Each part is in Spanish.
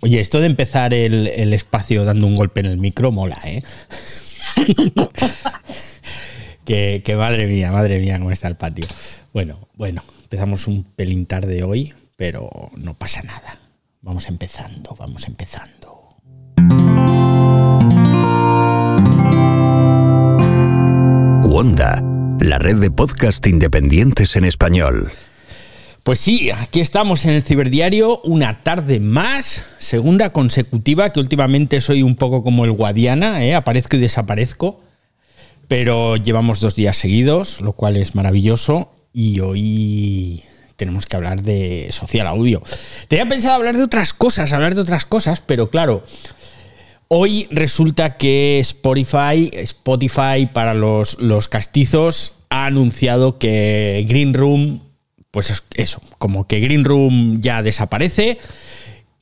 Oye, esto de empezar el, espacio dando un golpe en el micro mola, ¿eh? que, que, madre mía, madre mía, cómo está el patio. Bueno, bueno, empezamos un pelín tarde hoy, pero no pasa nada. Vamos empezando, vamos empezando. Wanda, la red de podcast independientes en español. Pues sí, aquí estamos en el Ciberdiario, una tarde más, segunda consecutiva, que últimamente soy un poco como el Guadiana, ¿eh? aparezco y desaparezco, pero llevamos dos días seguidos, lo cual es maravilloso, y hoy tenemos que hablar de social audio. Tenía pensado hablar de otras cosas, hablar de otras cosas, pero claro, hoy resulta que Spotify, Spotify para los, los castizos, ha anunciado que Green Room pues eso, como que Green Room ya desaparece,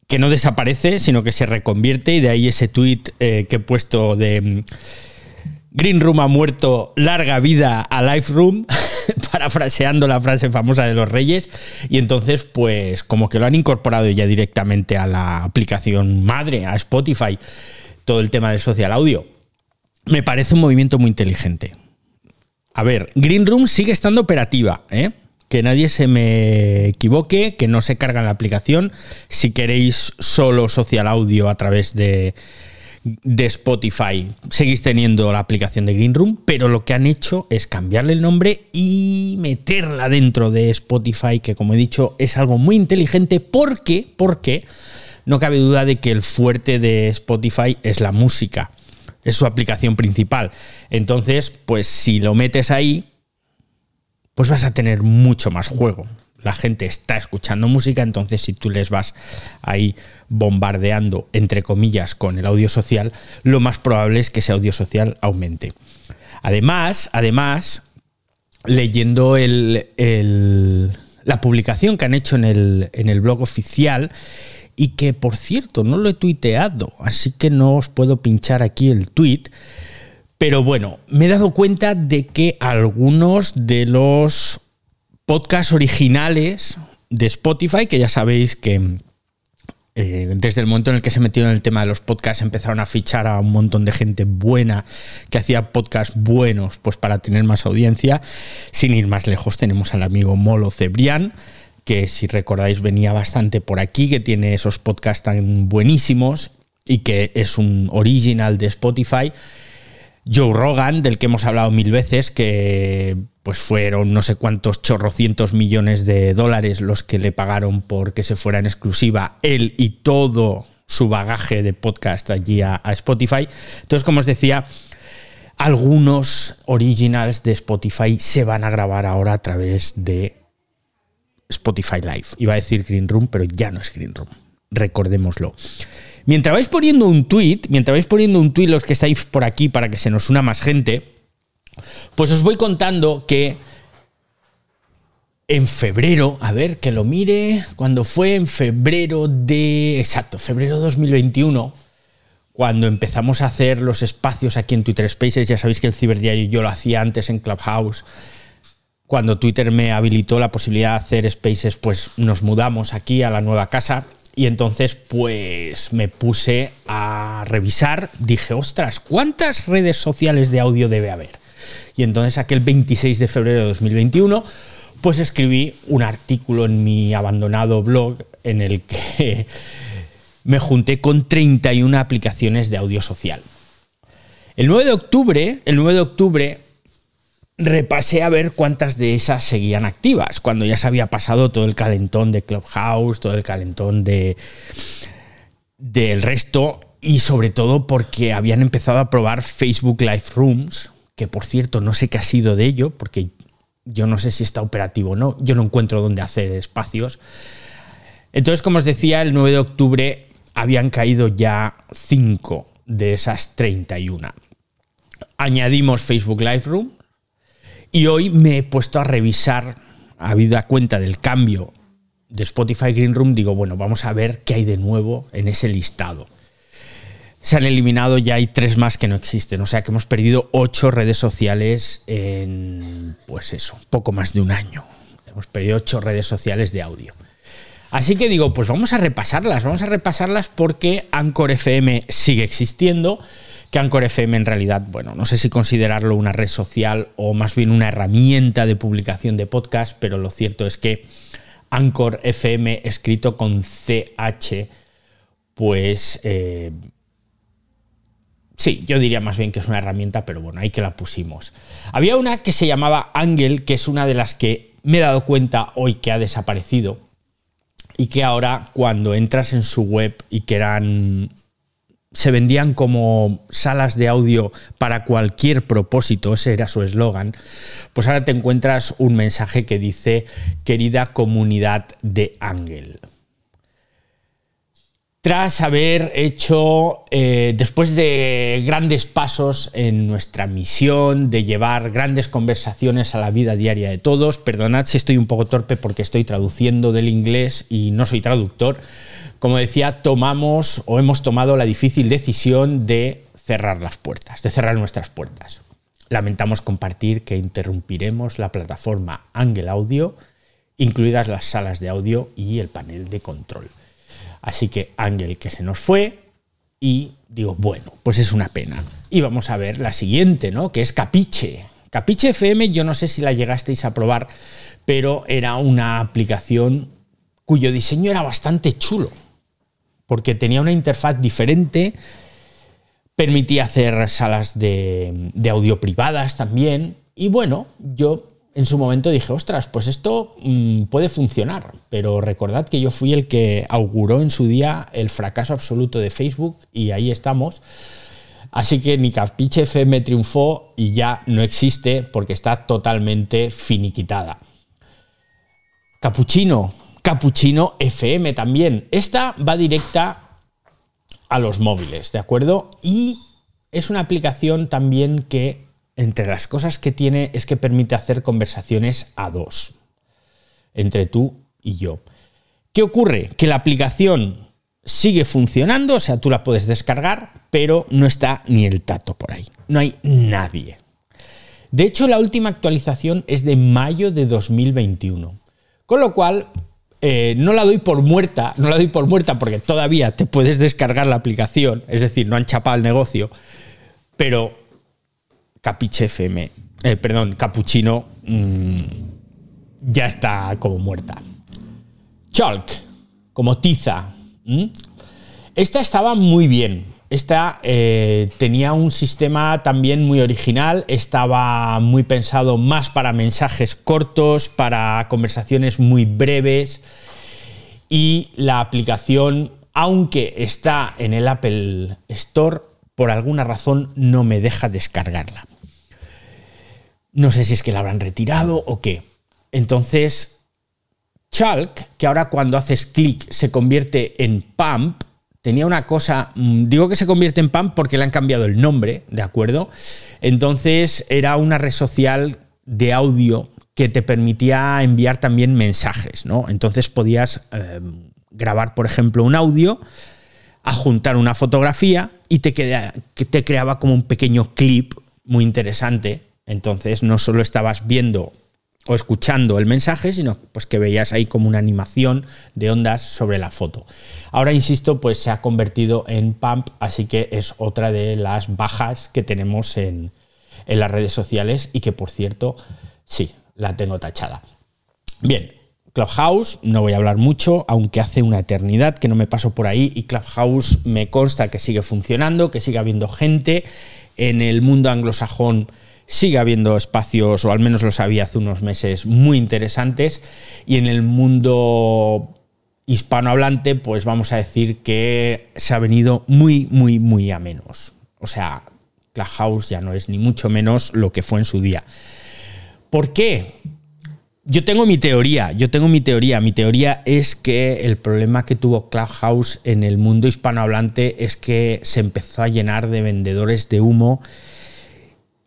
que no desaparece, sino que se reconvierte, y de ahí ese tweet eh, que he puesto de mm, Green Room ha muerto, larga vida a Live Room, parafraseando la frase famosa de los Reyes, y entonces, pues, como que lo han incorporado ya directamente a la aplicación madre, a Spotify, todo el tema del social audio. Me parece un movimiento muy inteligente. A ver, Green Room sigue estando operativa, ¿eh? Que nadie se me equivoque, que no se carga la aplicación. Si queréis solo social audio a través de, de Spotify, seguís teniendo la aplicación de Green Room, pero lo que han hecho es cambiarle el nombre y meterla dentro de Spotify, que como he dicho es algo muy inteligente porque, porque no cabe duda de que el fuerte de Spotify es la música, es su aplicación principal. Entonces, pues si lo metes ahí, pues vas a tener mucho más juego. La gente está escuchando música, entonces si tú les vas ahí bombardeando, entre comillas, con el audio social, lo más probable es que ese audio social aumente. Además, además, leyendo la publicación que han hecho en el, en el blog oficial, y que por cierto no lo he tuiteado, así que no os puedo pinchar aquí el tweet, pero bueno, me he dado cuenta de que algunos de los podcasts originales de Spotify, que ya sabéis que eh, desde el momento en el que se metieron en el tema de los podcasts empezaron a fichar a un montón de gente buena que hacía podcasts buenos pues para tener más audiencia. Sin ir más lejos tenemos al amigo Molo Cebrián que si recordáis venía bastante por aquí, que tiene esos podcasts tan buenísimos y que es un original de Spotify Joe Rogan, del que hemos hablado mil veces, que pues fueron no sé cuántos chorrocientos millones de dólares los que le pagaron por que se fuera en exclusiva él y todo su bagaje de podcast allí a, Spotify. Entonces, como os decía, algunos originals de Spotify se van a grabar ahora a través de Spotify Live. Iba a decir Green Room, pero ya no es Green Room. Recordémoslo. Mientras vais poniendo un tweet, mientras vais poniendo un tweet los que estáis por aquí para que se nos una más gente, pues os voy contando que en febrero, a ver, que lo mire, cuando fue en febrero de, exacto, febrero de 2021, cuando empezamos a hacer los espacios aquí en Twitter Spaces, ya sabéis que el ciberdiario yo lo hacía antes en Clubhouse, cuando Twitter me habilitó la posibilidad de hacer spaces, pues nos mudamos aquí a la nueva casa y entonces, pues me puse a revisar, dije, ostras, ¿cuántas redes sociales de audio debe haber? Y entonces aquel 26 de febrero de 2021, pues escribí un artículo en mi abandonado blog en el que me junté con 31 aplicaciones de audio social. El 9 de octubre, el 9 de octubre repasé a ver cuántas de esas seguían activas, cuando ya se había pasado todo el calentón de Clubhouse, todo el calentón de del resto y sobre todo porque habían empezado a probar Facebook Live Rooms, que por cierto no sé qué ha sido de ello, porque yo no sé si está operativo o no, yo no encuentro dónde hacer espacios. Entonces, como os decía, el 9 de octubre habían caído ya 5 de esas 31. Añadimos Facebook Live Room, y hoy me he puesto a revisar, habida cuenta del cambio de Spotify Green Room, digo, bueno, vamos a ver qué hay de nuevo en ese listado. Se han eliminado, ya hay tres más que no existen, o sea que hemos perdido ocho redes sociales en, pues eso, poco más de un año. Hemos perdido ocho redes sociales de audio. Así que digo, pues vamos a repasarlas, vamos a repasarlas porque Anchor FM sigue existiendo, que Anchor FM en realidad, bueno, no sé si considerarlo una red social o más bien una herramienta de publicación de podcast, pero lo cierto es que Anchor FM escrito con CH, pues... Eh, Sí, yo diría más bien que es una herramienta, pero bueno, ahí que la pusimos. Había una que se llamaba Angel, que es una de las que me he dado cuenta hoy que ha desaparecido y que ahora cuando entras en su web y que eran se vendían como salas de audio para cualquier propósito, ese era su eslogan, pues ahora te encuentras un mensaje que dice querida comunidad de Ángel tras haber hecho, eh, después de grandes pasos en nuestra misión de llevar grandes conversaciones a la vida diaria de todos, perdonad si estoy un poco torpe porque estoy traduciendo del inglés y no soy traductor, como decía, tomamos o hemos tomado la difícil decisión de cerrar las puertas, de cerrar nuestras puertas. Lamentamos compartir que interrumpiremos la plataforma Angle Audio, incluidas las salas de audio y el panel de control. Así que Ángel que se nos fue y digo, bueno, pues es una pena. Y vamos a ver la siguiente, ¿no? Que es Capiche. Capiche FM, yo no sé si la llegasteis a probar, pero era una aplicación cuyo diseño era bastante chulo, porque tenía una interfaz diferente, permitía hacer salas de, audio privadas también, y bueno, yo en su momento dije, ostras, pues esto mm, puede funcionar, pero recordad que yo fui el que auguró en su día el fracaso absoluto de Facebook y ahí estamos. Así que ni Capiche FM triunfó y ya no existe porque está totalmente finiquitada. Capuchino, Capuchino FM también. Esta va directa a los móviles, ¿de acuerdo? Y es una aplicación también que entre las cosas que tiene es que permite hacer conversaciones a dos, entre tú y yo. ¿Qué ocurre? Que la aplicación sigue funcionando, o sea, tú la puedes descargar, pero no está ni el tato por ahí. No hay nadie. De hecho, la última actualización es de mayo de 2021. Con lo cual, eh, no la doy por muerta, no la doy por muerta porque todavía te puedes descargar la aplicación, es decir, no han chapado el negocio, pero Capiche FM, eh, perdón, Capuchino, mm, ya está como muerta. Chalk, como tiza. Esta estaba muy bien. Esta eh, tenía un sistema también muy original, estaba muy pensado más para mensajes cortos, para conversaciones muy breves y la aplicación, aunque está en el Apple Store, por alguna razón no me deja descargarla. No sé si es que la habrán retirado o qué. Entonces, Chalk, que ahora cuando haces clic se convierte en Pump, tenía una cosa, mm, digo que se convierte en Pump porque le han cambiado el nombre, ¿de acuerdo? Entonces era una red social de audio que te permitía enviar también mensajes, ¿no? Entonces podías eh, grabar, por ejemplo, un audio, adjuntar una fotografía y te, te creaba como un pequeño clip muy interesante entonces no solo estabas viendo o escuchando el mensaje, sino pues que veías ahí como una animación de ondas sobre la foto. Ahora, insisto, pues se ha convertido en pump, así que es otra de las bajas que tenemos en, en las redes sociales y que, por cierto, sí, la tengo tachada. Bien, Clubhouse, no voy a hablar mucho, aunque hace una eternidad que no me paso por ahí y Clubhouse me consta que sigue funcionando, que sigue habiendo gente en el mundo anglosajón sigue habiendo espacios, o al menos los había hace unos meses, muy interesantes. Y en el mundo hispanohablante, pues vamos a decir que se ha venido muy, muy, muy a menos. O sea, Clubhouse ya no es ni mucho menos lo que fue en su día. ¿Por qué? Yo tengo mi teoría, yo tengo mi teoría. Mi teoría es que el problema que tuvo Clubhouse en el mundo hispanohablante es que se empezó a llenar de vendedores de humo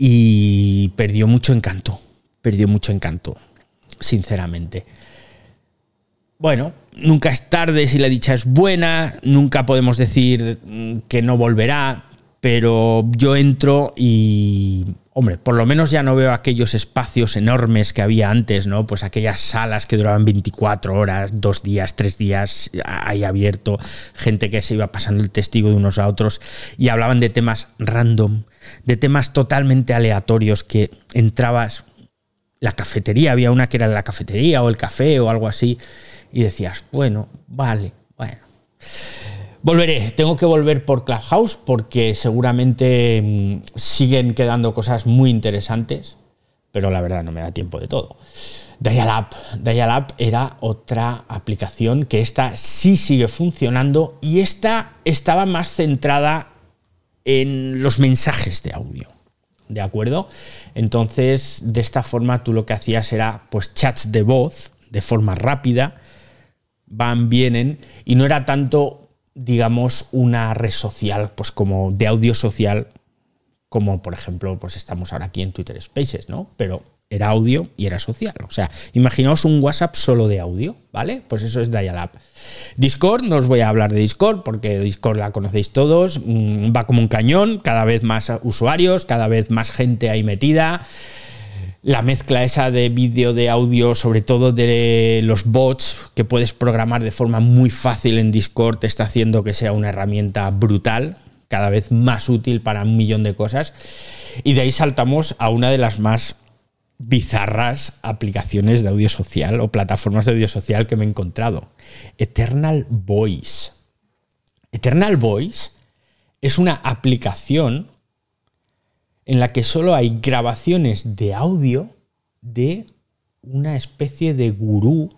y perdió mucho encanto, perdió mucho encanto, sinceramente. Bueno, nunca es tarde si la dicha es buena, nunca podemos decir que no volverá, pero yo entro y hombre, por lo menos ya no veo aquellos espacios enormes que había antes, ¿no? Pues aquellas salas que duraban 24 horas, dos días, tres días ahí abierto, gente que se iba pasando el testigo de unos a otros y hablaban de temas random, de temas totalmente aleatorios que entrabas la cafetería, había una que era la cafetería o el café o algo así y decías, bueno, vale, bueno. Volveré, tengo que volver por Clubhouse porque seguramente mm, siguen quedando cosas muy interesantes, pero la verdad no me da tiempo de todo. Dial-Up. Dial-Up era otra aplicación que esta sí sigue funcionando y esta estaba más centrada en los mensajes de audio. ¿De acuerdo? Entonces, de esta forma tú lo que hacías era pues chats de voz de forma rápida, van, vienen, y no era tanto digamos, una red social, pues como de audio social, como por ejemplo, pues estamos ahora aquí en Twitter Spaces, ¿no? Pero era audio y era social. O sea, imaginaos un WhatsApp solo de audio, ¿vale? Pues eso es Dial-Up. Discord, no os voy a hablar de Discord porque Discord la conocéis todos, mm, va como un cañón, cada vez más usuarios, cada vez más gente ahí metida la mezcla esa de vídeo, de audio, sobre todo de los bots que puedes programar de forma muy fácil en Discord, está haciendo que sea una herramienta brutal, cada vez más útil para un millón de cosas. Y de ahí saltamos a una de las más bizarras aplicaciones de audio social o plataformas de audio social que me he encontrado. Eternal Voice. Eternal Voice es una aplicación en la que solo hay grabaciones de audio de una especie de gurú.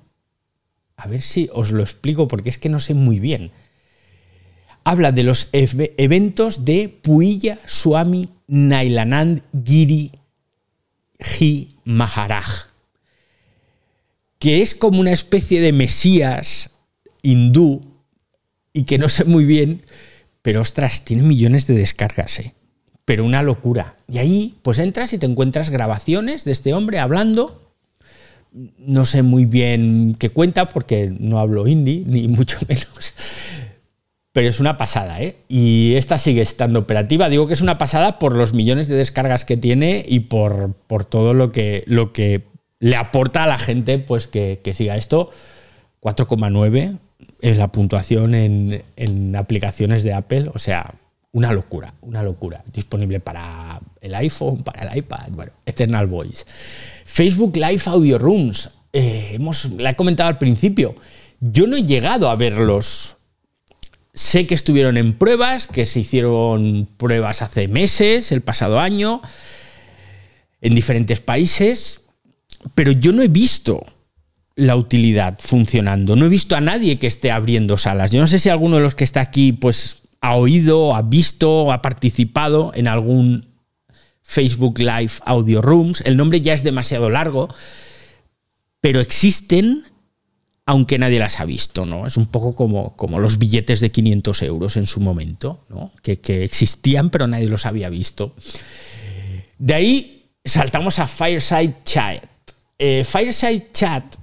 A ver si os lo explico porque es que no sé muy bien. Habla de los eventos de Puilla Swami Nailanand Giri Ji Maharaj, que es como una especie de mesías hindú y que no sé muy bien, pero ostras, tiene millones de descargas, ¿eh? Pero una locura. Y ahí pues entras y te encuentras grabaciones de este hombre hablando. No sé muy bien qué cuenta porque no hablo hindi, ni mucho menos. Pero es una pasada, ¿eh? Y esta sigue estando operativa. Digo que es una pasada por los millones de descargas que tiene y por, por todo lo que, lo que le aporta a la gente pues que, siga esto. 4,9 en la puntuación en, en aplicaciones de Apple. O sea, una locura, una locura. Disponible para el iPhone, para el iPad, bueno, Eternal Voice. Facebook Live Audio Rooms. Eh, hemos, la he comentado al principio. Yo no he llegado a verlos. Sé que estuvieron en pruebas, que se hicieron pruebas hace meses, el pasado año, en diferentes países, pero yo no he visto la utilidad funcionando. No he visto a nadie que esté abriendo salas. Yo no sé si alguno de los que está aquí, pues ha oído, ha visto, ha participado en algún Facebook Live Audio Rooms. El nombre ya es demasiado largo, pero existen aunque nadie las ha visto, ¿no? Es un poco como, como los billetes de 500 euros en su momento, ¿no? que, existían pero nadie los había visto. De ahí saltamos a Fireside Chat. Eh, Fireside Chat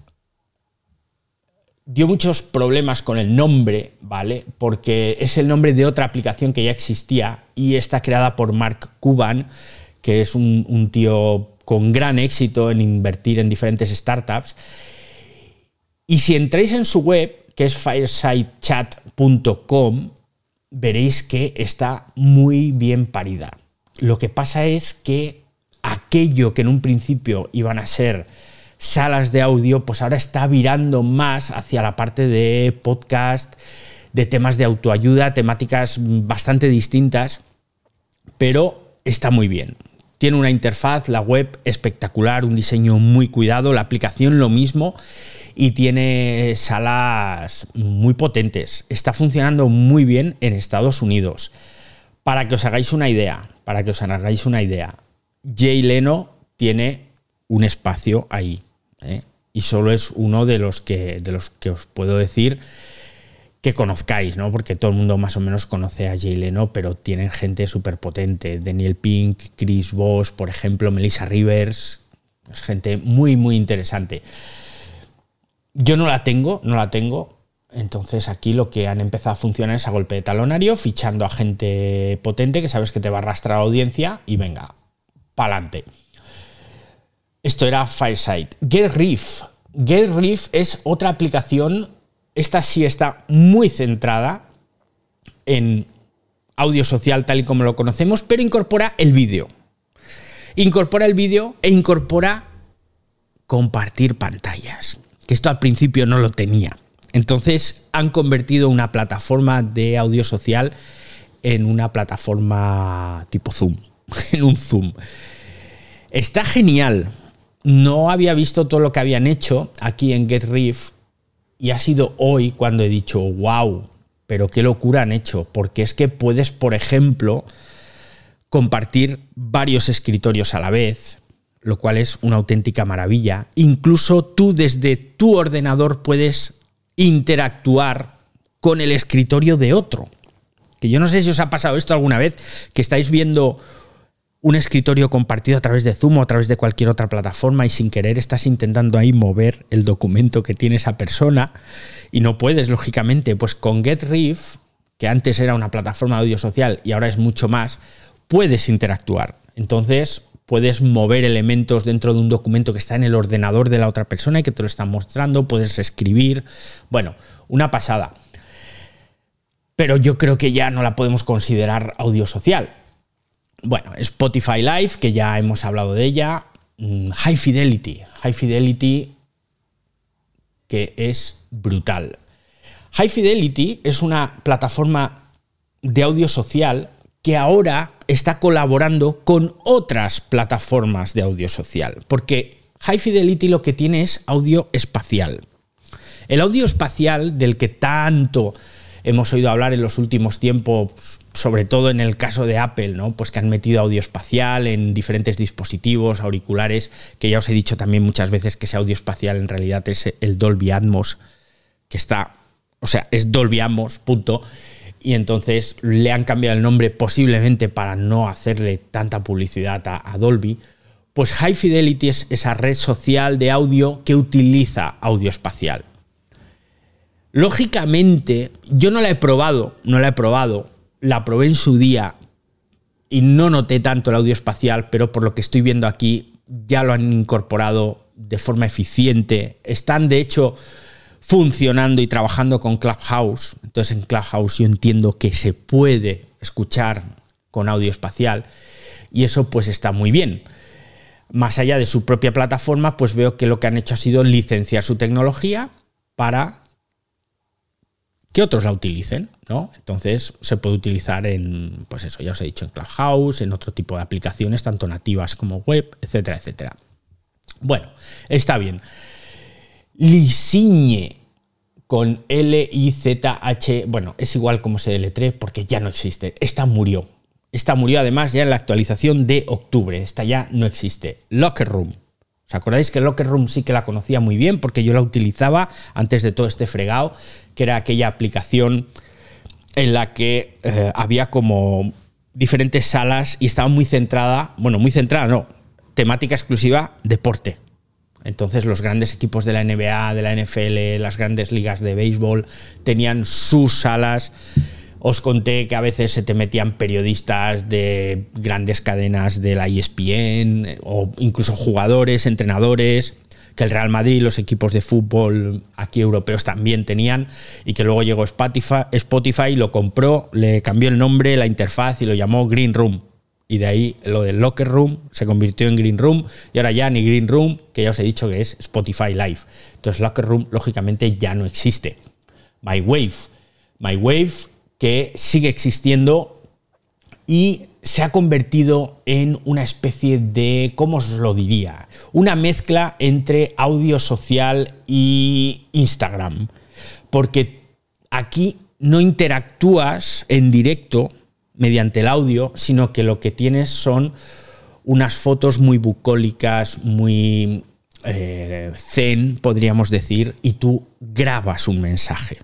dio muchos problemas con el nombre, ¿vale? Porque es el nombre de otra aplicación que ya existía y está creada por Mark Cuban, que es un, tío con gran éxito en invertir en diferentes startups. Y si entráis en su web, que es firesidechat.com, veréis que está muy bien parida. Lo que pasa es que aquello que en un principio iban a ser salas de audio, pues ahora está virando más hacia la parte de podcast, de temas de autoayuda, temáticas bastante distintas, pero está muy bien. Tiene una interfaz, la web espectacular, un diseño muy cuidado, la aplicación lo mismo y tiene salas muy potentes. Está funcionando muy bien en Estados Unidos. Para que os hagáis una idea, para que os hagáis una idea, Jay Leno tiene un espacio ahí. ¿Eh? Y solo es uno de los, que, de los que os puedo decir que conozcáis, ¿no? Porque todo el mundo más o menos conoce a Jay Leno, pero tienen gente súper potente. Daniel Pink, Chris Voss, por ejemplo, Melissa Rivers. Es gente muy, muy interesante. Yo no la tengo, no la tengo. Entonces aquí lo que han empezado a funcionar es a golpe de talonario, fichando a gente potente que sabes que te va a arrastrar a audiencia y venga, pa'lante. Esto era Fireside. GetRiff. GetRiff es otra aplicación, esta sí está muy centrada en audio social tal y como lo conocemos, pero incorpora el vídeo. Incorpora el vídeo e incorpora compartir pantallas, que esto al principio no lo tenía. Entonces han convertido una plataforma de audio social en una plataforma tipo Zoom, en un Zoom. Está genial. No había visto todo lo que habían hecho aquí en GetRiff y ha sido hoy cuando he dicho, wow, pero qué locura han hecho, porque es que puedes, por ejemplo, compartir varios escritorios a la vez, lo cual es una auténtica maravilla. Incluso tú desde tu ordenador puedes interactuar con el escritorio de otro. Que yo no sé si os ha pasado esto alguna vez, que estáis viendo un escritorio compartido a través de Zoom o a través de cualquier otra plataforma y sin querer estás intentando ahí mover el documento que tiene esa persona y no puedes, lógicamente. Pues con GetRiff, que antes era una plataforma de audio social y ahora es mucho más, puedes interactuar. Entonces puedes mover elementos dentro de un documento que está en el ordenador de la otra persona y que te lo están mostrando, puedes escribir. Bueno, una pasada. Pero yo creo que ya no la podemos considerar audio social bueno, Spotify Live, que ya hemos hablado de ella. Mm, High Fidelity. High Fidelity, que es brutal. High Fidelity es una plataforma de audio social que ahora está colaborando con otras plataformas de audio social. Porque High Fidelity lo que tiene es audio espacial. El audio espacial del que tanto hemos oído hablar en los últimos tiempos, sobre todo en el caso de Apple, ¿no? Pues que han metido audio espacial en diferentes dispositivos, auriculares, que ya os he dicho también muchas veces que ese audio espacial en realidad es el Dolby Atmos, que está, o sea, es Dolby Atmos, punto. Y entonces le han cambiado el nombre posiblemente para no hacerle tanta publicidad a, a Dolby. Pues High Fidelity es esa red social de audio que utiliza audio espacial. Lógicamente, yo no la he probado, no la he probado, la probé en su día y no noté tanto el audio espacial, pero por lo que estoy viendo aquí ya lo han incorporado de forma eficiente. Están de hecho funcionando y trabajando con Clubhouse. Entonces en Clubhouse yo entiendo que se puede escuchar con audio espacial y eso pues está muy bien. Más allá de su propia plataforma, pues veo que lo que han hecho ha sido licenciar su tecnología para que otros la utilicen, ¿no? Entonces se puede utilizar en, pues eso, ya os he dicho, en Clubhouse, en otro tipo de aplicaciones, tanto nativas como web, etcétera, etcétera. Bueno, está bien. Lisiñe con L-I-Z-H, bueno, es igual como se deletre porque ya no existe. Esta murió. Esta murió además ya en la actualización de octubre. Esta ya no existe. Locker Room. ¿Os acordáis que Locker Room sí que la conocía muy bien porque yo la utilizaba antes de todo este fregado, que era aquella aplicación en la que eh, había como diferentes salas y estaba muy centrada, bueno, muy centrada, no, temática exclusiva, deporte. Entonces los grandes equipos de la NBA, de la NFL, las grandes ligas de béisbol tenían sus salas os conté que a veces se te metían periodistas de grandes cadenas de la ESPN o incluso jugadores, entrenadores, que el Real Madrid, los equipos de fútbol aquí europeos también tenían y que luego llegó Spotify, Spotify lo compró, le cambió el nombre, la interfaz y lo llamó Green Room. Y de ahí lo del Locker Room se convirtió en Green Room y ahora ya ni Green Room, que ya os he dicho que es Spotify Live. Entonces Locker Room lógicamente ya no existe. My Wave. My Wave que sigue existiendo y se ha convertido en una especie de, ¿cómo os lo diría? Una mezcla entre audio social y Instagram. Porque aquí no interactúas en directo mediante el audio, sino que lo que tienes son unas fotos muy bucólicas, muy eh, zen, podríamos decir, y tú grabas un mensaje.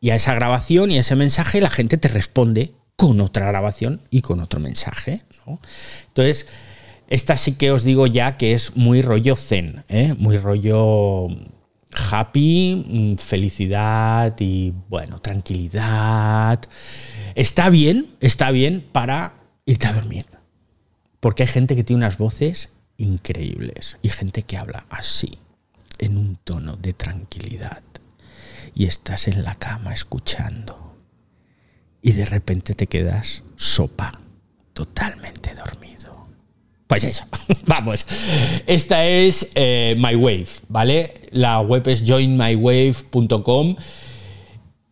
Y a esa grabación y a ese mensaje la gente te responde con otra grabación y con otro mensaje. Entonces, esta sí que os digo ya que es muy rollo zen, ¿eh? muy rollo happy, mm, felicidad y bueno, tranquilidad. Está bien, está bien para irte a dormir. Porque hay gente que tiene unas voces increíbles y gente que habla así, en un tono de tranquilidad. Y estás en la cama escuchando. Y de repente te quedas sopa, totalmente dormido. Pues eso, vamos. Esta es eh, My Wave, ¿vale? La web es joinmywave.com.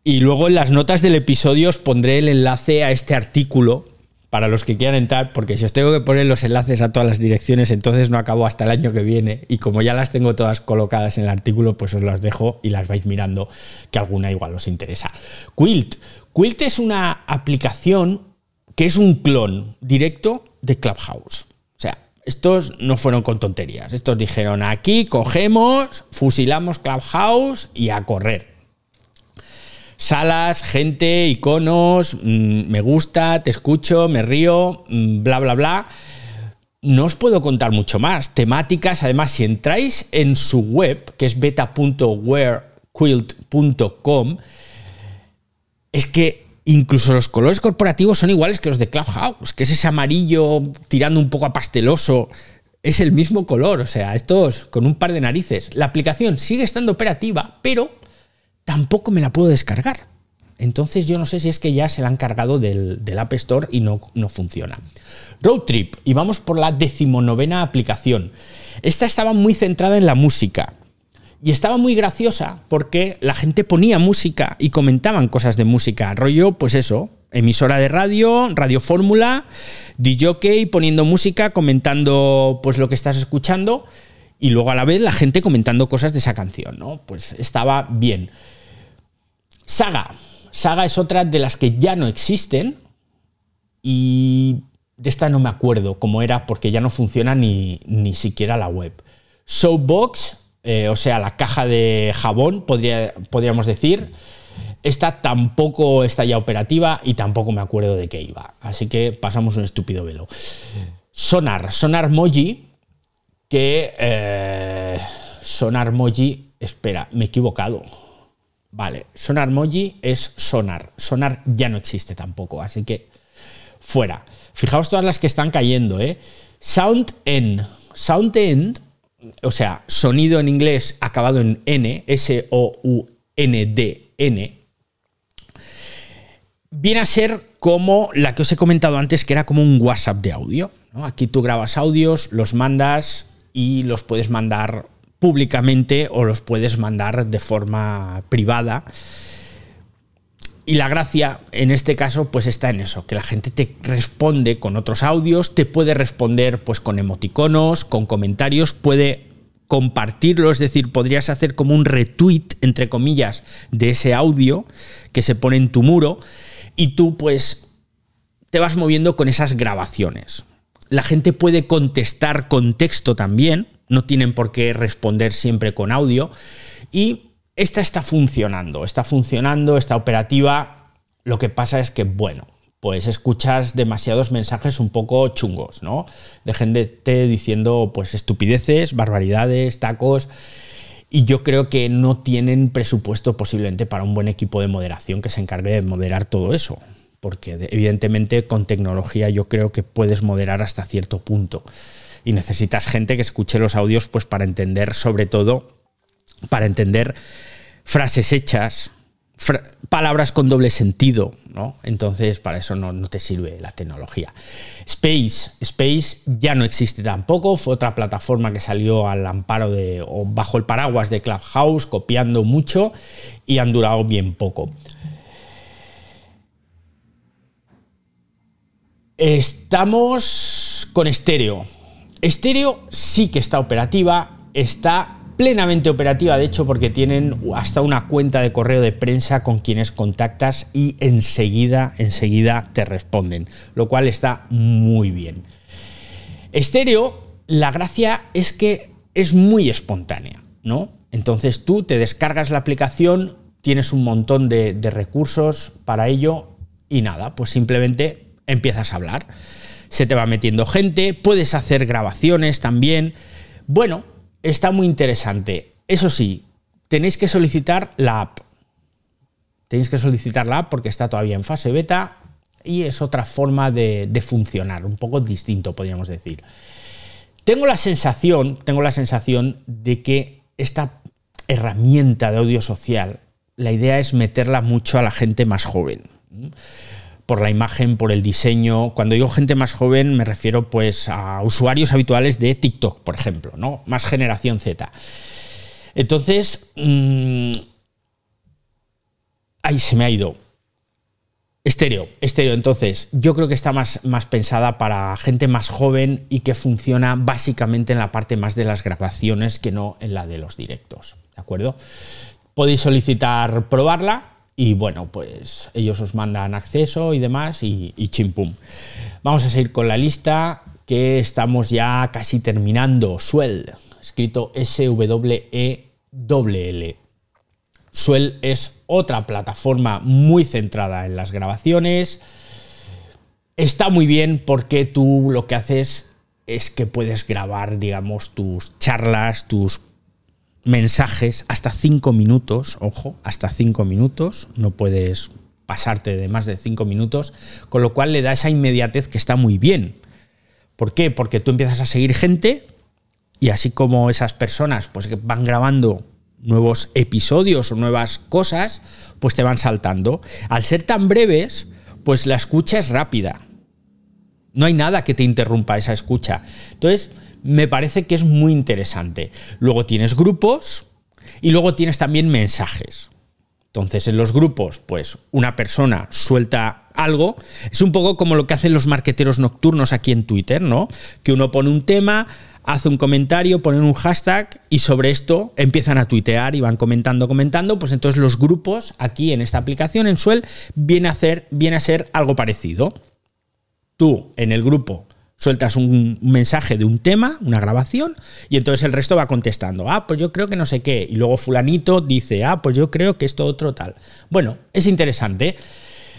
Y luego en las notas del episodio os pondré el enlace a este artículo para los que quieran entrar, porque si os tengo que poner los enlaces a todas las direcciones, entonces no acabo hasta el año que viene. Y como ya las tengo todas colocadas en el artículo, pues os las dejo y las vais mirando, que alguna igual os interesa. Quilt. Quilt es una aplicación que es un clon directo de Clubhouse. O sea, estos no fueron con tonterías. Estos dijeron, aquí cogemos, fusilamos Clubhouse y a correr salas, gente, iconos, mm, me gusta, te escucho, me río, mm, bla, bla, bla. No os puedo contar mucho más. Temáticas, además, si entráis en su web, que es beta.wearquilt.com, es que incluso los colores corporativos son iguales que los de Clubhouse, que es ese amarillo tirando un poco a pasteloso. Es el mismo color, o sea, estos con un par de narices. La aplicación sigue estando operativa, pero tampoco me la puedo descargar. Entonces yo no sé si es que ya se la han cargado del, App Store y no, no funciona. Road Trip, y vamos por la decimonovena aplicación. Esta estaba muy centrada en la música. Y estaba muy graciosa porque la gente ponía música y comentaban cosas de música. Rollo, pues eso, emisora de radio, radio fórmula, DJ poniendo música, comentando pues lo que estás escuchando y luego a la vez la gente comentando cosas de esa canción, ¿no? Pues estaba bien. Saga. Saga es otra de las que ya no existen y de esta no me acuerdo cómo era porque ya no funciona ni, ni siquiera la web. Soapbox, eh, o sea, la caja de jabón, podría, podríamos decir. Esta tampoco está ya operativa y tampoco me acuerdo de qué iba. Así que pasamos un estúpido velo. Sonar, Sonar Moji, que eh, Sonar Moji, espera, me he equivocado. Vale, Sonar Moji es Sonar. Sonar ya no existe tampoco, así que fuera. Fijaos todas las que están cayendo, ¿eh? Sound End. Sound End, o sea, sonido en inglés acabado en N, S-O-U-N-D-N, viene a ser como la que os he comentado antes, que era como un WhatsApp de audio. Aquí tú grabas audios, los mandas y los puedes mandar públicamente o los puedes mandar de forma privada. Y la gracia en este caso pues está en eso, que la gente te responde con otros audios, te puede responder pues con emoticonos, con comentarios, puede compartirlo, es decir, podrías hacer como un retweet entre comillas de ese audio que se pone en tu muro y tú pues te vas moviendo con esas grabaciones. La gente puede contestar con texto también, no tienen por qué responder siempre con audio. Y esta está funcionando, está funcionando, está operativa. Lo que pasa es que, bueno, pues escuchas demasiados mensajes un poco chungos, ¿no? De gente diciendo pues estupideces, barbaridades, tacos. Y yo creo que no tienen presupuesto posiblemente para un buen equipo de moderación que se encargue de moderar todo eso. Porque evidentemente con tecnología yo creo que puedes moderar hasta cierto punto y necesitas gente que escuche los audios pues para entender sobre todo, para entender frases hechas, palabras con doble sentido, ¿no? Entonces, para eso no, te sirve la tecnología. Space, Space ya no existe tampoco, fue otra plataforma que salió al amparo de, o bajo el paraguas de Clubhouse, copiando mucho y han durado bien poco. Estamos con estéreo. Estéreo sí que está operativa, está plenamente operativa, de hecho, porque tienen hasta una cuenta de correo de prensa con quienes contactas y enseguida, enseguida te responden, lo cual está muy bien. Estéreo, la gracia es que es muy espontánea, ¿no? Entonces tú te descargas la aplicación, tienes un montón de, de recursos para ello y nada, pues simplemente empiezas a hablar se te va metiendo gente, puedes hacer grabaciones también. Bueno, está muy interesante. Eso sí, tenéis que solicitar la app. Tenéis que solicitar la app porque está todavía en fase beta Y es otra forma de, funcionar, un poco distinto, podríamos decir. Tengo la sensación, tengo la sensación de que esta herramienta de audio social, la idea es meterla mucho a la gente más joven. Por la imagen, por el diseño. Cuando digo gente más joven, me refiero pues a usuarios habituales de TikTok, por ejemplo, ¿no? Más generación Z. Entonces, mmm, ahí se me ha ido. Estéreo, estéreo. Entonces, yo creo que está más, más pensada para gente más joven y que funciona básicamente en la parte más de las grabaciones que no en la de los directos. ¿De acuerdo? Podéis solicitar probarla y bueno, pues ellos os mandan acceso y demás y, chimpum. Vamos a seguir con la lista que estamos ya casi terminando. Swell, escrito S-W-E-L-L. Swell es otra plataforma muy centrada en las grabaciones. Está muy bien porque tú lo que haces es que puedes grabar, digamos, tus charlas, tus mensajes hasta cinco minutos, ojo, hasta cinco minutos, no puedes pasarte de más de cinco minutos, con lo cual le da esa inmediatez que está muy bien. ¿Por qué? Porque tú empiezas a seguir gente y así como esas personas pues van grabando nuevos episodios o nuevas cosas, pues te van saltando. Al ser tan breves, pues la escucha es rápida. No hay nada que te interrumpa esa escucha. Entonces, me parece que es muy interesante. Luego tienes grupos y luego tienes también mensajes. Entonces, en los grupos, pues una persona suelta algo. Es un poco como lo que hacen los marqueteros nocturnos aquí en Twitter, ¿no? Que uno pone un tema, hace un comentario, ponen un hashtag y sobre esto empiezan a tuitear y van comentando, comentando, pues entonces los grupos aquí en esta aplicación, en Suel, viene a, hacer, viene a ser algo parecido. Tú en el grupo sueltas un mensaje de un tema, una grabación, y entonces el resto va contestando, ah, pues yo creo que no sé qué, y luego fulanito dice, ah, pues yo creo que esto otro tal. Bueno, es interesante.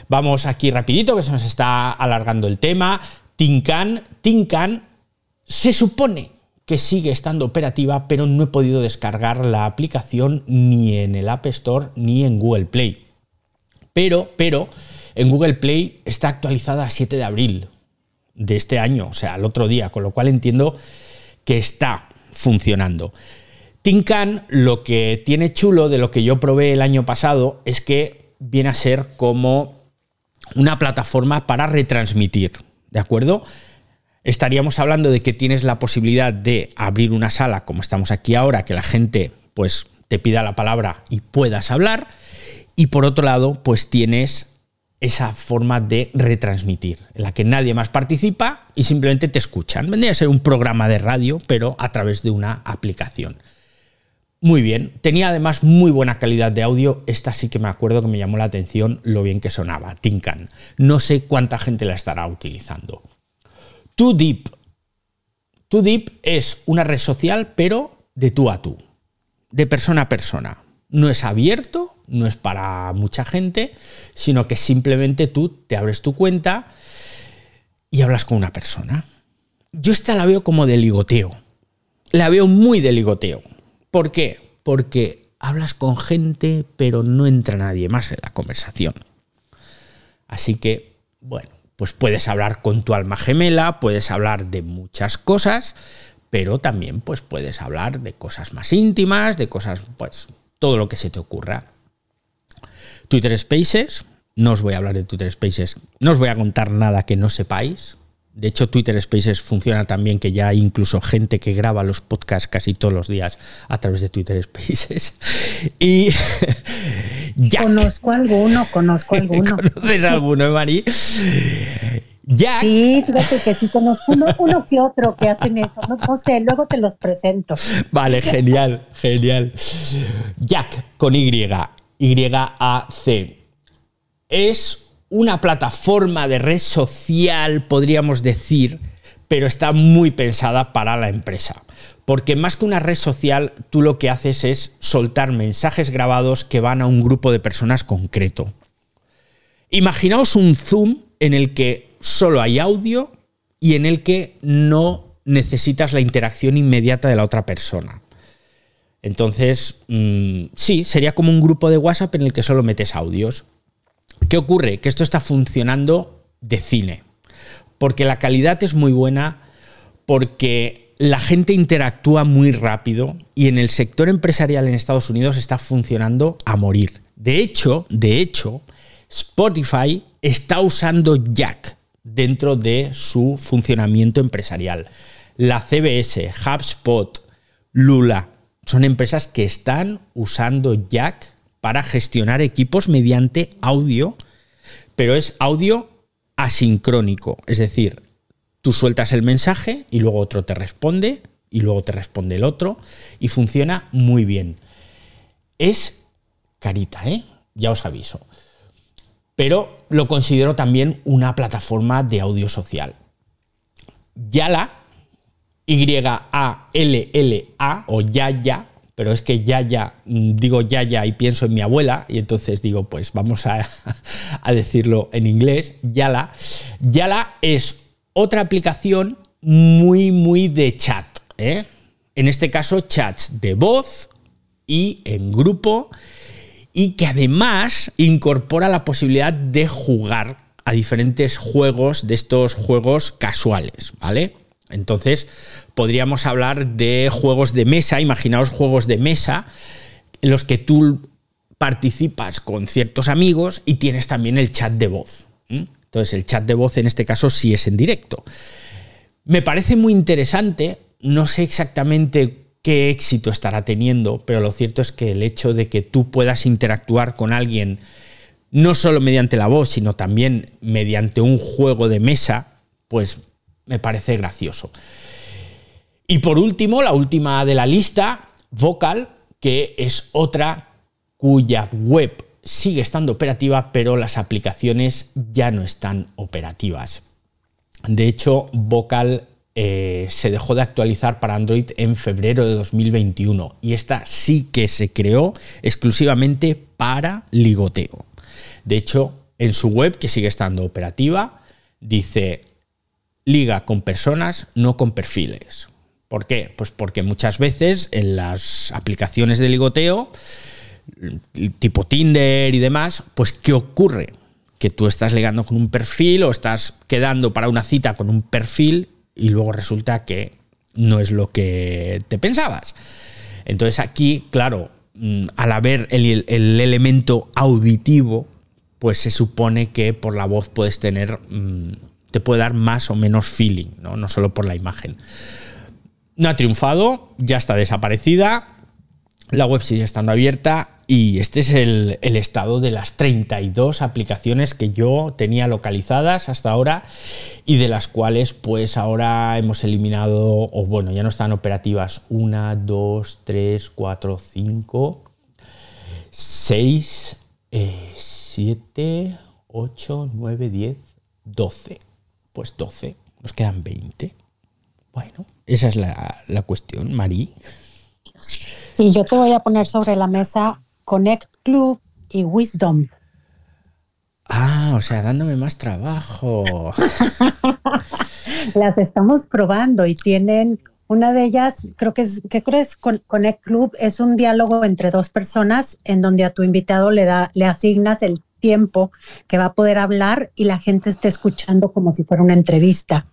Vamos aquí rapidito, que se nos está alargando el tema. Tinkan, Tinkan se supone que sigue estando operativa, pero no he podido descargar la aplicación ni en el App Store ni en Google Play. Pero, pero, en Google Play está actualizada a 7 de abril de este año, o sea, el otro día, con lo cual entiendo que está funcionando. Tinkan lo que tiene chulo de lo que yo probé el año pasado es que viene a ser como una plataforma para retransmitir, ¿de acuerdo? estaríamos hablando de que tienes la posibilidad de abrir una sala como estamos aquí ahora, que la gente pues te pida la palabra y puedas hablar. Y por otro lado, pues tienes esa forma de retransmitir, en la que nadie más participa y simplemente te escuchan. Vendría a ser un programa de radio, pero a través de una aplicación. Muy bien, tenía además muy buena calidad de audio, esta sí que me acuerdo que me llamó la atención lo bien que sonaba, Tinkan. No sé cuánta gente la estará utilizando. Too Deep. Too Deep es una red social, pero de tú a tú, de persona a persona. No es abierto, no es para mucha gente, sino que simplemente tú te abres tu cuenta y hablas con una persona. Yo esta la veo como de ligoteo. La veo muy de ligoteo. ¿Por qué? Porque hablas con gente, pero no entra nadie más en la conversación. Así que, bueno, pues puedes hablar con tu alma gemela, puedes hablar de muchas cosas, pero también pues puedes hablar de cosas más íntimas, de cosas, pues todo lo que se te ocurra. Twitter Spaces, no os voy a hablar de Twitter Spaces, no os voy a contar nada que no sepáis, de hecho, Twitter Spaces funciona también que ya hay incluso gente que graba los podcasts casi todos los días a través de Twitter Spaces. Y Conozco alguno, conozco alguno. ¿Conoces alguno, Mari? Jack. Sí, fíjate que sí conozco uno, que otro que hacen eso. No, no, sé, luego te los presento. Vale, genial, genial. Jack con Y, Y-A-C. Es una plataforma de red social, podríamos decir, pero está muy pensada para la empresa. Porque más que una red social, tú lo que haces es soltar mensajes grabados que van a un grupo de personas concreto. Imaginaos un Zoom en el que solo hay audio y en el que no necesitas la interacción inmediata de la otra persona. Entonces, mm, sí, sería como un grupo de WhatsApp en el que solo metes audios. ¿Qué ocurre? Que esto está funcionando de cine. Porque la calidad es muy buena, porque la gente interactúa muy rápido y en el sector empresarial en Estados Unidos está funcionando a morir. De hecho, de hecho, Spotify está usando Jack dentro de su funcionamiento empresarial. La CBS, HubSpot, Lula, son empresas que están usando Jack para gestionar equipos mediante audio, pero es audio asincrónico, es decir, tú sueltas el mensaje y luego otro te responde y luego te responde el otro y funciona muy bien. Es carita, ¿eh? Ya os aviso. Pero lo considero también una plataforma de audio social. Yala, Y-A-L-L-A o Yaya, pero es que Yaya, mm, digo Yaya y pienso en mi abuela, y entonces digo, pues vamos a, a decirlo en inglés, Yala. Yala es otra aplicación muy, muy de chat. ¿eh? En este caso, chats de voz y en grupo, y que además incorpora la posibilidad de jugar a diferentes juegos de estos juegos casuales, ¿vale? Entonces, podríamos hablar de juegos de mesa, imaginaos juegos de mesa en los que tú participas con ciertos amigos y tienes también el chat de voz. Entonces, el chat de voz en este caso sí es en directo. Me parece muy interesante, no sé exactamente qué éxito estará teniendo, pero lo cierto es que el hecho de que tú puedas interactuar con alguien no solo mediante la voz, sino también mediante un juego de mesa, pues me parece gracioso. Y por último, la última de la lista, Vocal, que es otra cuya web sigue estando operativa, pero las aplicaciones ya no están operativas. De hecho, Vocal eh, se dejó de actualizar para Android en febrero de 2021 y esta sí que se creó exclusivamente para ligoteo. De hecho, en su web, que sigue estando operativa, dice liga con personas, no con perfiles. ¿Por qué? Pues porque muchas veces en las aplicaciones de ligoteo tipo Tinder y demás, pues ¿qué ocurre? Que tú estás ligando con un perfil o estás quedando para una cita con un perfil y luego resulta que no es lo que te pensabas. Entonces aquí, claro, mm, al haber el, elemento auditivo, pues se supone que por la voz puedes tener, mm, te puede dar más o menos feeling, ¿no? no solo por la imagen. No ha triunfado, ya está desaparecida, la web sigue estando abierta y este es el, estado de las 32 aplicaciones que yo tenía localizadas hasta ahora y de las cuales pues ahora hemos eliminado, o bueno, ya no están operativas, 1, 2, 3, 4, 5, 6, 7, 8, 9, 10, 12. Pues 12, nos quedan 20. Bueno, esa es la, la cuestión, Marí. Y yo te voy a poner sobre la mesa Connect Club y Wisdom. Ah, o sea, dándome más trabajo. Las estamos probando y tienen una de ellas, creo que es, ¿qué crees? Connect Club es un diálogo entre dos personas en donde a tu invitado le da, le asignas el tiempo que va a poder hablar y la gente esté escuchando como si fuera una entrevista.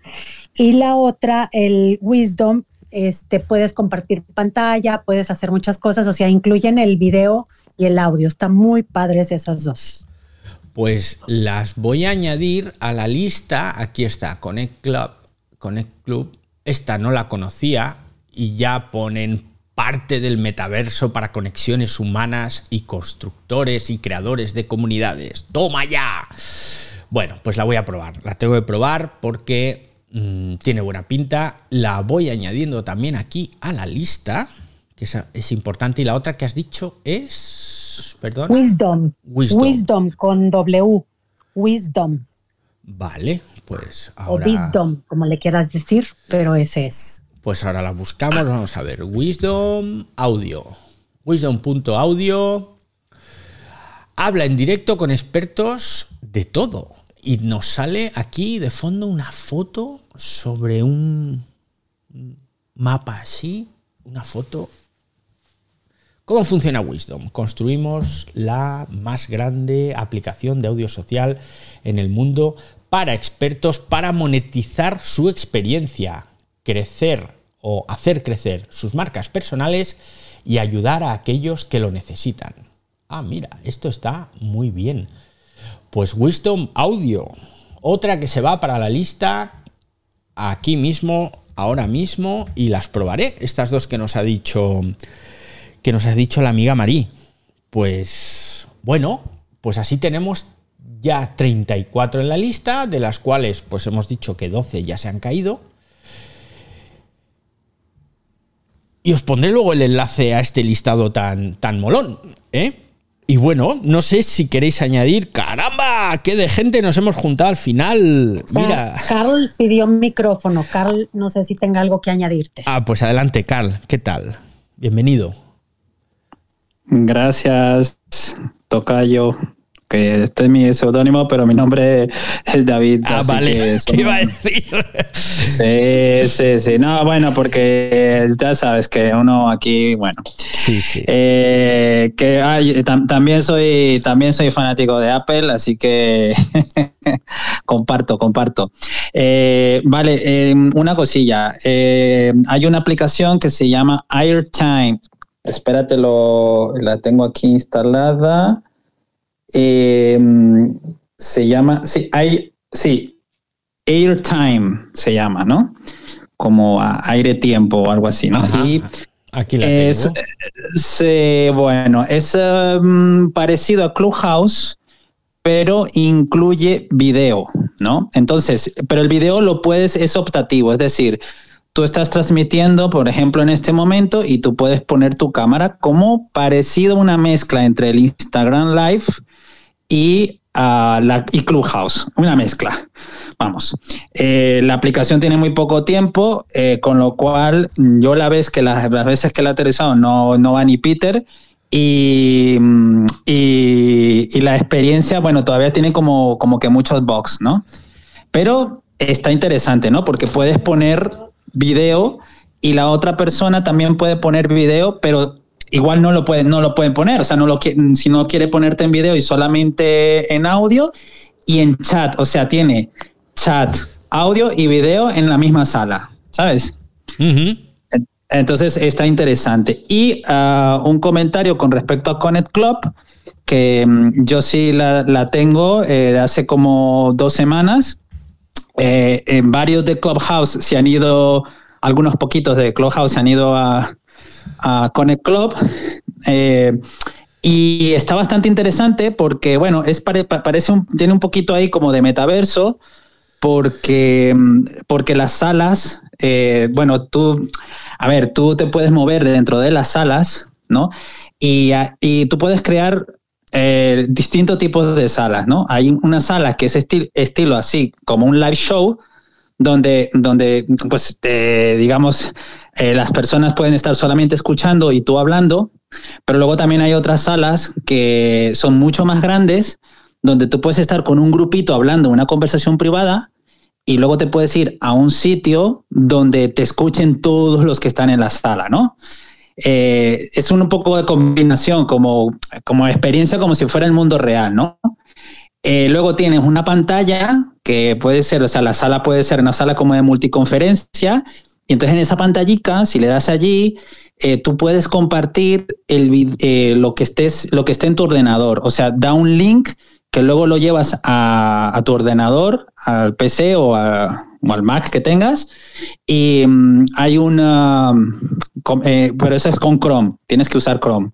Y la otra, el Wisdom, este, puedes compartir pantalla, puedes hacer muchas cosas, o sea, incluyen el video y el audio. Están muy padres esas dos. Pues las voy a añadir a la lista. Aquí está, Connect Club. Connect Club. Esta no la conocía y ya ponen parte del metaverso para conexiones humanas y constructores y creadores de comunidades. ¡Toma ya! Bueno, pues la voy a probar. La tengo que probar porque Mm, tiene buena pinta. La voy añadiendo también aquí a la lista, que es, importante. Y la otra que has dicho es. Perdón. Wisdom. Wisdom. con W. Wisdom. Vale, pues ahora. O Wisdom, como le quieras decir, pero ese es. Pues ahora la buscamos. Vamos a ver. Wisdom Audio. Wisdom.audio. Habla en directo con expertos de todo y nos sale aquí de fondo una foto sobre un mapa así, una foto ¿Cómo funciona Wisdom? Construimos la más grande aplicación de audio social en el mundo para expertos para monetizar su experiencia, crecer o hacer crecer sus marcas personales y ayudar a aquellos que lo necesitan. Ah, mira, esto está muy bien. Pues Wisdom Audio, otra que se va para la lista aquí mismo, ahora mismo, y las probaré. Estas dos que nos ha dicho que nos ha dicho la amiga Marí. Pues bueno, pues así tenemos ya 34 en la lista, de las cuales pues hemos dicho que 12 ya se han caído. Y os pondré luego el enlace a este listado tan, tan molón, ¿eh? Y bueno, no sé si queréis añadir. ¡Caramba! ¡Qué de gente nos hemos juntado al final! Mira. Carl pidió un micrófono. Carl, no sé si tenga algo que añadirte. Ah, pues adelante, Carl. ¿Qué tal? Bienvenido. Gracias, Tocayo que este es mi seudónimo, pero mi nombre es David. Ah, vale, ¿qué iba a decir? Sí, sí, sí. No, bueno, porque ya sabes que uno aquí, bueno. Sí, sí. Eh, que hay, también, soy, también soy fanático de Apple, así que comparto, comparto. Eh, vale, em, una cosilla. Eh, hay una aplicación que se llama AirTime. Espérate, lo, la tengo aquí instalada. Em, se llama, sí, hay, sí, airtime se llama, ¿no? Como aire tiempo o algo así, ¿no? y aquí la es, bueno, es em, parecido a Clubhouse, pero incluye video, ¿no? Entonces, pero el video lo puedes, es optativo, es decir, tú estás transmitiendo, por ejemplo, en este momento y tú puedes poner tu cámara como parecido a una mezcla entre el Instagram Live y, uh, la, y Clubhouse, una mezcla. Vamos, eh, la aplicación tiene muy poco tiempo, eh, con lo cual yo la vez que las, veces que la he aterrizado no, no va ni Peter y, y, y, la experiencia, bueno, todavía tiene como, como que muchos bugs, ¿no? Pero está interesante, ¿no? Porque puedes poner video y la otra persona también puede poner video, pero igual no lo pueden, no lo pueden poner. O sea, no lo si no quiere ponerte en video y solamente en audio y en chat. O sea, tiene chat, audio y video en la misma sala, ¿sabes? Entonces está interesante. Y uh, un comentario con respecto a Connect Club, que mm, yo sí la, tengo eh, de hace como dos semanas. Eh, en varios de Clubhouse se han ido, algunos poquitos de Clubhouse se han ido a, a Connect Club. Eh, y está bastante interesante porque, bueno, es parece tiene un poquito ahí como de metaverso, porque, porque las salas, eh, bueno, tú, a ver, tú te puedes mover dentro de las salas, ¿no? Y, y tú puedes crear eh, distintos tipos de salas, ¿no? Hay una sala que es estilo así, como un live show, donde, donde pues, digamos, eh, las personas pueden estar solamente escuchando y tú hablando, pero luego también hay otras salas que son mucho más grandes, donde tú puedes estar con un grupito hablando una conversación privada y luego te puedes ir a un sitio donde te escuchen todos los que están en la sala, ¿no? Eh, es un poco de combinación, como, como experiencia, como si fuera el mundo real, ¿no? Eh, luego tienes una pantalla que puede ser, o sea, la sala puede ser una sala como de multiconferencia, y entonces en esa pantallita, si le das allí, eh, tú puedes compartir el, lo, que estés, lo que esté en tu ordenador. O sea, da un link que luego lo llevas a, tu ordenador, al PC o, al Mac que tengas. Y mm, hay una, eh, pero eso es con Chrome, tienes que usar Chrome.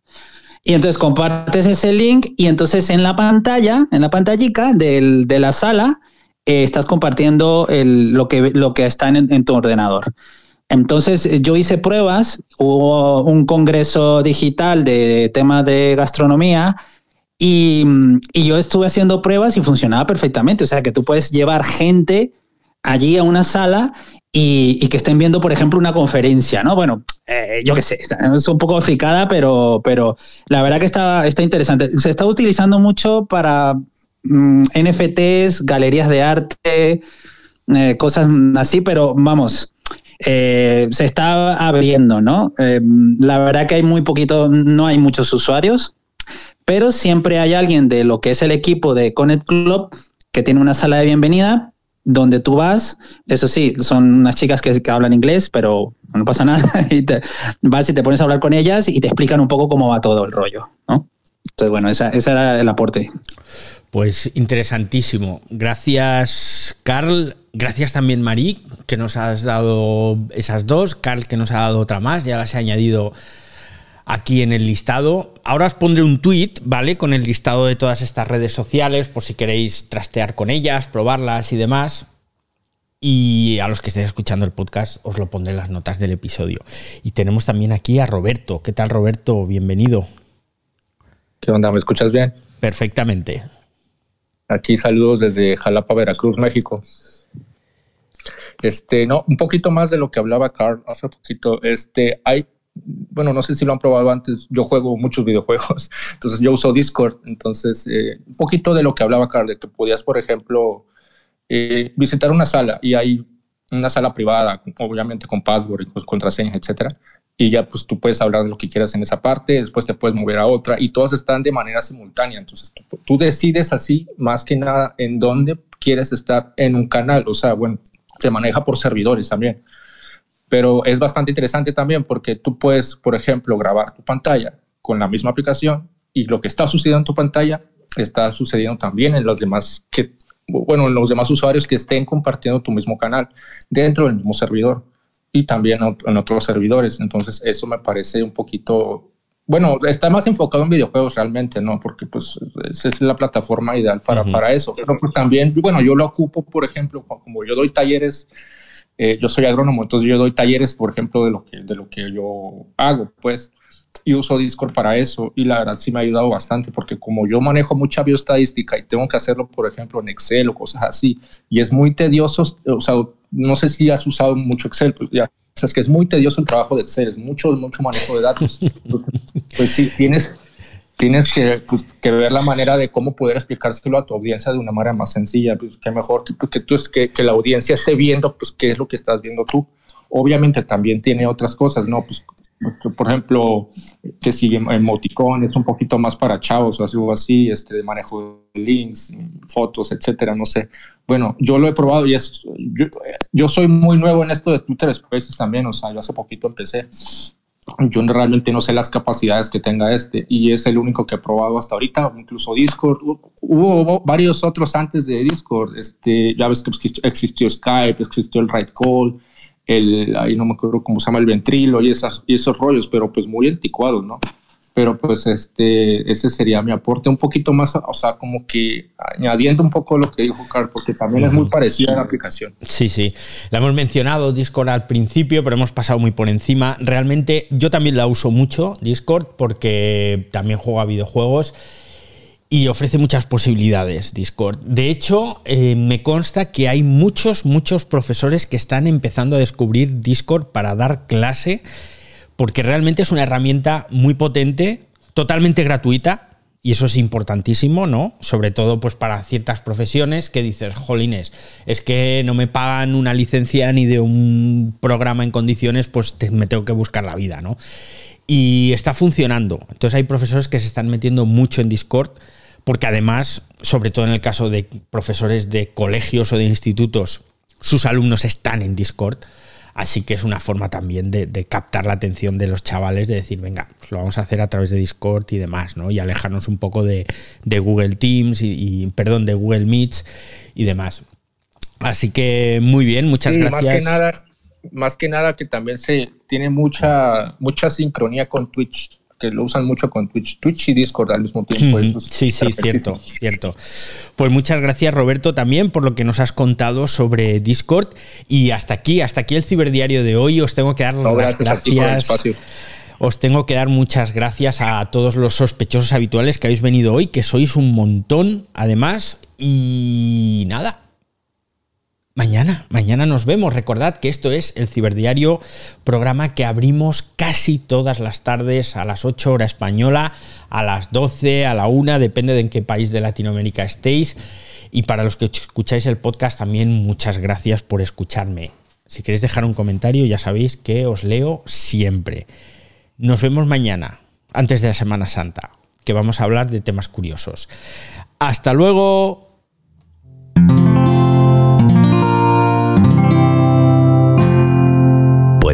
Y entonces compartes ese link y entonces en la pantalla, en la pantallita de la sala, estás compartiendo lo, que, lo que está en tu ordenador. Entonces eh, yo hice pruebas, hubo un congreso digital de temas de gastronomía y, yo estuve haciendo pruebas y funcionaba perfectamente. O sea que tú puedes llevar gente allí a una sala y, que estén viendo, por ejemplo, una conferencia, ¿no? Bueno, eh, yo qué sé, es un poco fricada, pero, pero la verdad que está, está interesante. Se está utilizando mucho para mm, NFTs, galerías de arte, eh, cosas así, pero vamos, eh, se está abriendo, ¿no? La verdad que hay muy poquito, no hay muchos usuarios, pero siempre hay alguien de lo que es el equipo de Connect Club que tiene una sala de bienvenida donde tú vas, eso sí, son unas chicas que, hablan inglés, pero no pasa nada, vas y te pones a hablar con ellas y te explican un poco cómo va todo el rollo, ¿no? Entonces, bueno, ese era el aporte. Pues interesantísimo. Gracias, Carl. Gracias también, Marí, que nos has dado esas dos. Carl, que nos ha dado otra más. Ya las he añadido aquí en el listado. Ahora os pondré un tweet, ¿vale? Con el listado de todas estas redes sociales, por si queréis trastear con ellas, probarlas y demás. Y a los que estén escuchando el podcast, os lo pondré en las notas del episodio. Y tenemos también aquí a Roberto. ¿Qué tal, Roberto? Bienvenido. ¿Qué onda? ¿Me escuchas bien? Perfectamente. Aquí saludos desde Jalapa, Veracruz, México. Este, no, un poquito más de lo que hablaba Carl hace poquito. Este, hay, bueno, no sé si lo han probado antes. Yo juego muchos videojuegos, entonces yo uso Discord. Entonces, eh, un poquito de lo que hablaba Carl, de que podías, por ejemplo, eh, visitar una sala y hay una sala privada, obviamente con password y con contraseñas, etcétera y ya pues tú puedes hablar de lo que quieras en esa parte, después te puedes mover a otra y todas están de manera simultánea. Entonces tú, decides así más que nada en dónde quieres estar en un canal. O sea, bueno, se maneja por servidores también. Pero es bastante interesante también porque tú puedes, por ejemplo, grabar tu pantalla con la misma aplicación y lo que está sucediendo en tu pantalla está sucediendo también en los demás que bueno, en los demás usuarios que estén compartiendo tu mismo canal dentro del mismo servidor y también en otros servidores. Entonces, eso me parece un poquito, bueno, está más enfocado en videojuegos realmente, ¿no? Porque pues esa es la plataforma ideal para, para eso. Pero pues también, bueno, yo lo ocupo, por ejemplo, como yo doy talleres, eh, yo soy agrónomo, entonces yo doy talleres, por ejemplo, de lo que, de lo que yo hago, pues y uso Discord para eso y la verdad sí me ha ayudado bastante porque como yo manejo mucha bioestadística y tengo que hacerlo por ejemplo en Excel o cosas así y es muy tedioso, o sea, no sé si has usado mucho Excel, pues ya o es que es muy tedioso el trabajo de Excel, es mucho, mucho manejo de datos. pues sí, tienes, tienes que, pues, que, ver la manera de cómo poder explicárselo a tu audiencia de una manera más sencilla. Pues que mejor que, que, tú, que, que la audiencia esté viendo pues, qué es lo que estás viendo tú. Obviamente también tiene otras cosas, ¿no? Pues por ejemplo, que si emoticón es un poquito más para chavos o así, este, de manejo de links, fotos, etcétera, no sé. Bueno, yo lo he probado y es, yo, soy muy nuevo en esto de Twitter Spaces también, o sea, yo hace poquito empecé. Yo realmente no sé las capacidades que tenga este y es el único que he probado hasta ahorita, incluso Discord. Hubo, varios otros antes de Discord. Este, ya ves que existió Skype, existió el Right Call, el, ahí no me acuerdo cómo se llama, el ventrilo y, esas, y esos rollos, pero pues muy anticuados, ¿no? Pero pues este, ese sería mi aporte, un poquito más, o sea, como que añadiendo un poco lo que dijo Carl, porque también es muy parecida a la aplicación. Sí, sí, la hemos mencionado Discord al principio, pero hemos pasado muy por encima. Realmente yo también la uso mucho, Discord, porque también juego a videojuegos y ofrece muchas posibilidades Discord. De hecho, eh, me consta que hay muchos, muchos profesores que están empezando a descubrir Discord para dar clase, porque realmente es una herramienta muy potente, totalmente gratuita, y eso es importantísimo, ¿no? Sobre todo pues para ciertas profesiones que dices, jolines, es que no me pagan una licencia ni de un programa en condiciones, pues me tengo que buscar la vida, ¿no? Y está funcionando. Entonces hay profesores que se están metiendo mucho en Discord porque además, sobre todo en el caso de profesores de colegios o de institutos, sus alumnos están en Discord. Así que es una forma también de, captar la atención de los chavales, de decir, venga, pues lo vamos a hacer a través de Discord y demás, ¿no? Y alejarnos un poco de, Google Teams y, perdón, de Google Meets y demás. Así que muy bien, muchas gracias. Más que nada, más que nada que también se tiene mucha, mucha sincronía con Twitch lo usan mucho con Twitch, Twitch y Discord al mismo tiempo. sí, sí, cierto, cierto. Pues muchas gracias Roberto también por lo que nos has contado sobre Discord y hasta aquí, hasta aquí el ciberdiario de hoy. Os tengo que dar las gracias. Os tengo que dar muchas gracias a todos los sospechosos habituales que habéis venido hoy, que sois un montón, además. Y nada, Mañana, mañana nos vemos. Recordad que esto es el Ciberdiario, programa que abrimos casi todas las tardes a las 8 horas española, a las 12, a la 1, depende de en qué país de Latinoamérica estéis. Y para los que escucháis el podcast también muchas gracias por escucharme. Si queréis dejar un comentario, ya sabéis que os leo siempre. Nos vemos mañana, antes de la Semana Santa, que vamos a hablar de temas curiosos. Hasta luego.